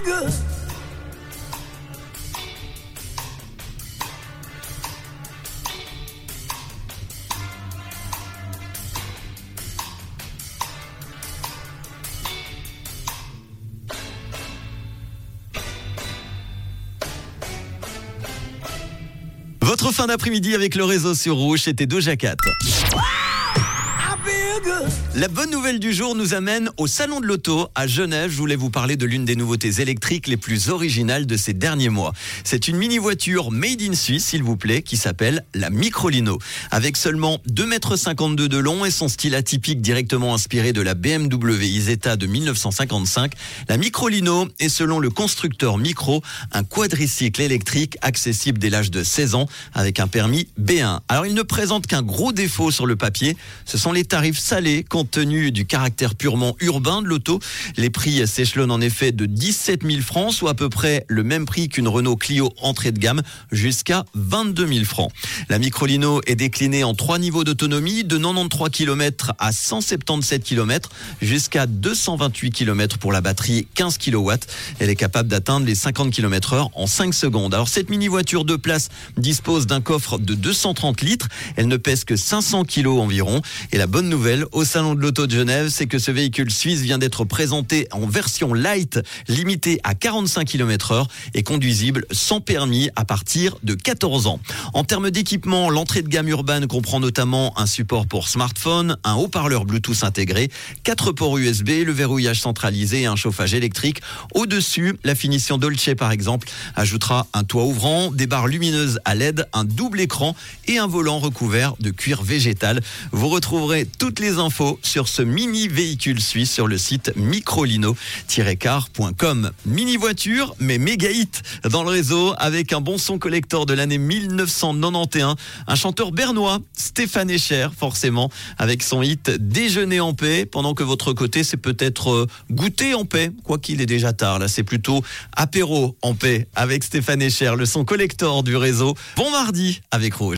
good. Votre fin d'après-midi avec le réseau sur Rouge, c'était Doja Cat. La bonne nouvelle du jour nous amène au Salon de l'Auto à Genève. Je voulais vous parler de l'une des nouveautés électriques les plus originales de ces derniers mois. C'est une mini-voiture made in Suisse, s'il vous plaît, qui s'appelle la Microlino. Avec seulement 2,52 m de long et son style atypique directement inspiré de la BMW Isetta de 1955, la Microlino est selon le constructeur Micro un quadricycle électrique accessible dès l'âge de 16 ans avec un permis B1. Alors il ne présente qu'un gros défaut sur le papier, ce sont les tarifs salés tenu du caractère purement urbain de l'auto. Les prix s'échelonnent en effet de 17 000 francs, soit à peu près le même prix qu'une Renault Clio entrée de gamme, jusqu'à 22 000 francs. La Microlino est déclinée en trois niveaux d'autonomie, de 93 km à 177 km, jusqu'à 228 km pour la batterie 15 kW. Elle est capable d'atteindre les 50 km heure en 5 secondes. Alors cette mini-voiture de place dispose d'un coffre de 230 litres. Elle ne pèse que 500 kg environ. Et la bonne nouvelle au salon de l'auto de Genève, c'est que ce véhicule suisse vient d'être présenté en version light, limitée à 45 km heure et conduisible sans permis à partir de 14 ans. En termes d'équipement, l'entrée de gamme urbaine comprend notamment un support pour smartphone, un haut-parleur Bluetooth intégré, quatre ports USB, le verrouillage centralisé et un chauffage électrique. Au-dessus, la finition Dolce par exemple ajoutera un toit ouvrant, des barres lumineuses à LED, un double écran et un volant recouvert de cuir végétal. Vous retrouverez toutes les infos sur ce mini véhicule suisse sur le site microlino-car.com. Mini voiture, mais méga hit dans le réseau avec un bon son collector de l'année 1991. Un chanteur bernois, Stéphane Echer, forcément, avec son hit Déjeuner en paix, pendant que votre côté, c'est peut-être euh, goûter en paix, quoi qu'il est déjà tard. Là, c'est plutôt apéro en paix avec Stéphane Echer, le son collector du réseau. Bon mardi avec Rouge.